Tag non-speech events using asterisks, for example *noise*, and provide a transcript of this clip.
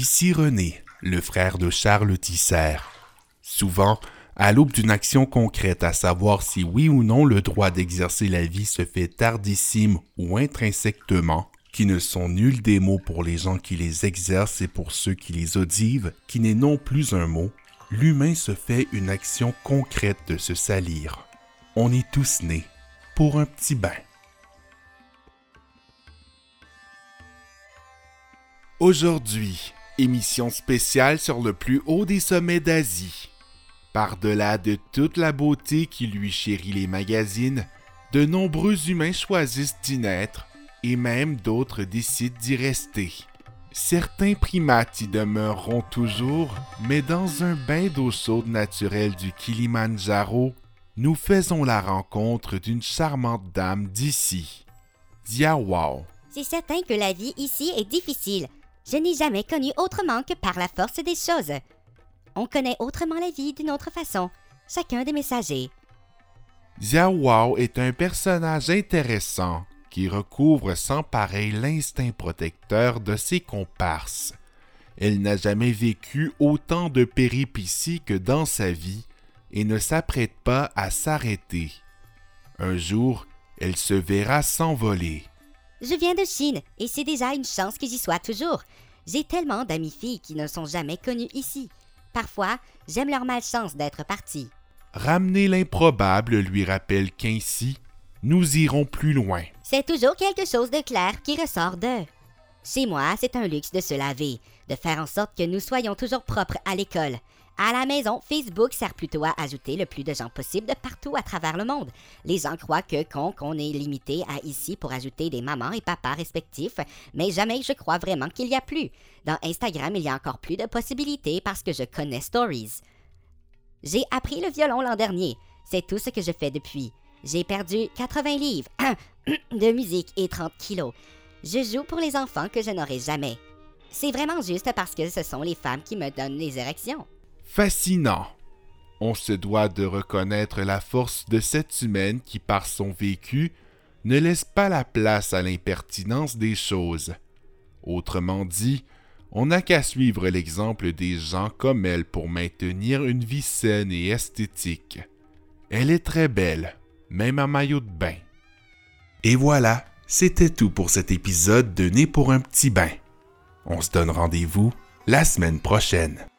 Ici René, le frère de Charles Tisser. Souvent, à l'aube d'une action concrète à savoir si oui ou non le droit d'exercer la vie se fait tardissime ou intrinsèquement, qui ne sont nuls des mots pour les gens qui les exercent et pour ceux qui les audivent, qui n'est non plus un mot, l'humain se fait une action concrète de se salir. On est tous nés pour un petit bain. Aujourd'hui, émission spéciale sur le plus haut des sommets d'Asie. Par-delà de toute la beauté qui lui chérit les magazines, de nombreux humains choisissent d'y naître et même d'autres décident d'y rester. Certains primates y demeureront toujours, mais dans un bain d'eau chaude naturelle du Kilimanjaro, nous faisons la rencontre d'une charmante dame d'ici. Diawao. C'est certain que la vie ici est difficile. Je n'ai jamais connu autrement que par la force des choses. On connaît autrement la vie d'une autre façon, chacun des messagers. Xiao est un personnage intéressant qui recouvre sans pareil l'instinct protecteur de ses comparses. Elle n'a jamais vécu autant de péripéties que dans sa vie et ne s'apprête pas à s'arrêter. Un jour, elle se verra s'envoler. Je viens de Chine et c'est déjà une chance que j'y sois toujours. J'ai tellement d'amis filles qui ne sont jamais connues ici. Parfois, j'aime leur malchance d'être parties. Ramener l'improbable lui rappelle qu'ainsi, nous irons plus loin. C'est toujours quelque chose de clair qui ressort d'eux. Chez moi, c'est un luxe de se laver, de faire en sorte que nous soyons toujours propres à l'école. À la maison, Facebook sert plutôt à ajouter le plus de gens possible de partout à travers le monde. Les gens croient que qu'on est limité à ici pour ajouter des mamans et papas respectifs, mais jamais je crois vraiment qu'il y a plus. Dans Instagram, il y a encore plus de possibilités parce que je connais Stories. J'ai appris le violon l'an dernier. C'est tout ce que je fais depuis. J'ai perdu 80 livres *clears throat* de musique et 30 kilos. Je joue pour les enfants que je n'aurai jamais. C'est vraiment juste parce que ce sont les femmes qui me donnent les érections fascinant. On se doit de reconnaître la force de cette humaine qui, par son vécu, ne laisse pas la place à l'impertinence des choses. Autrement dit, on n'a qu'à suivre l'exemple des gens comme elle pour maintenir une vie saine et esthétique. Elle est très belle, même en maillot de bain. Et voilà, c'était tout pour cet épisode de Né pour un petit bain. On se donne rendez-vous la semaine prochaine.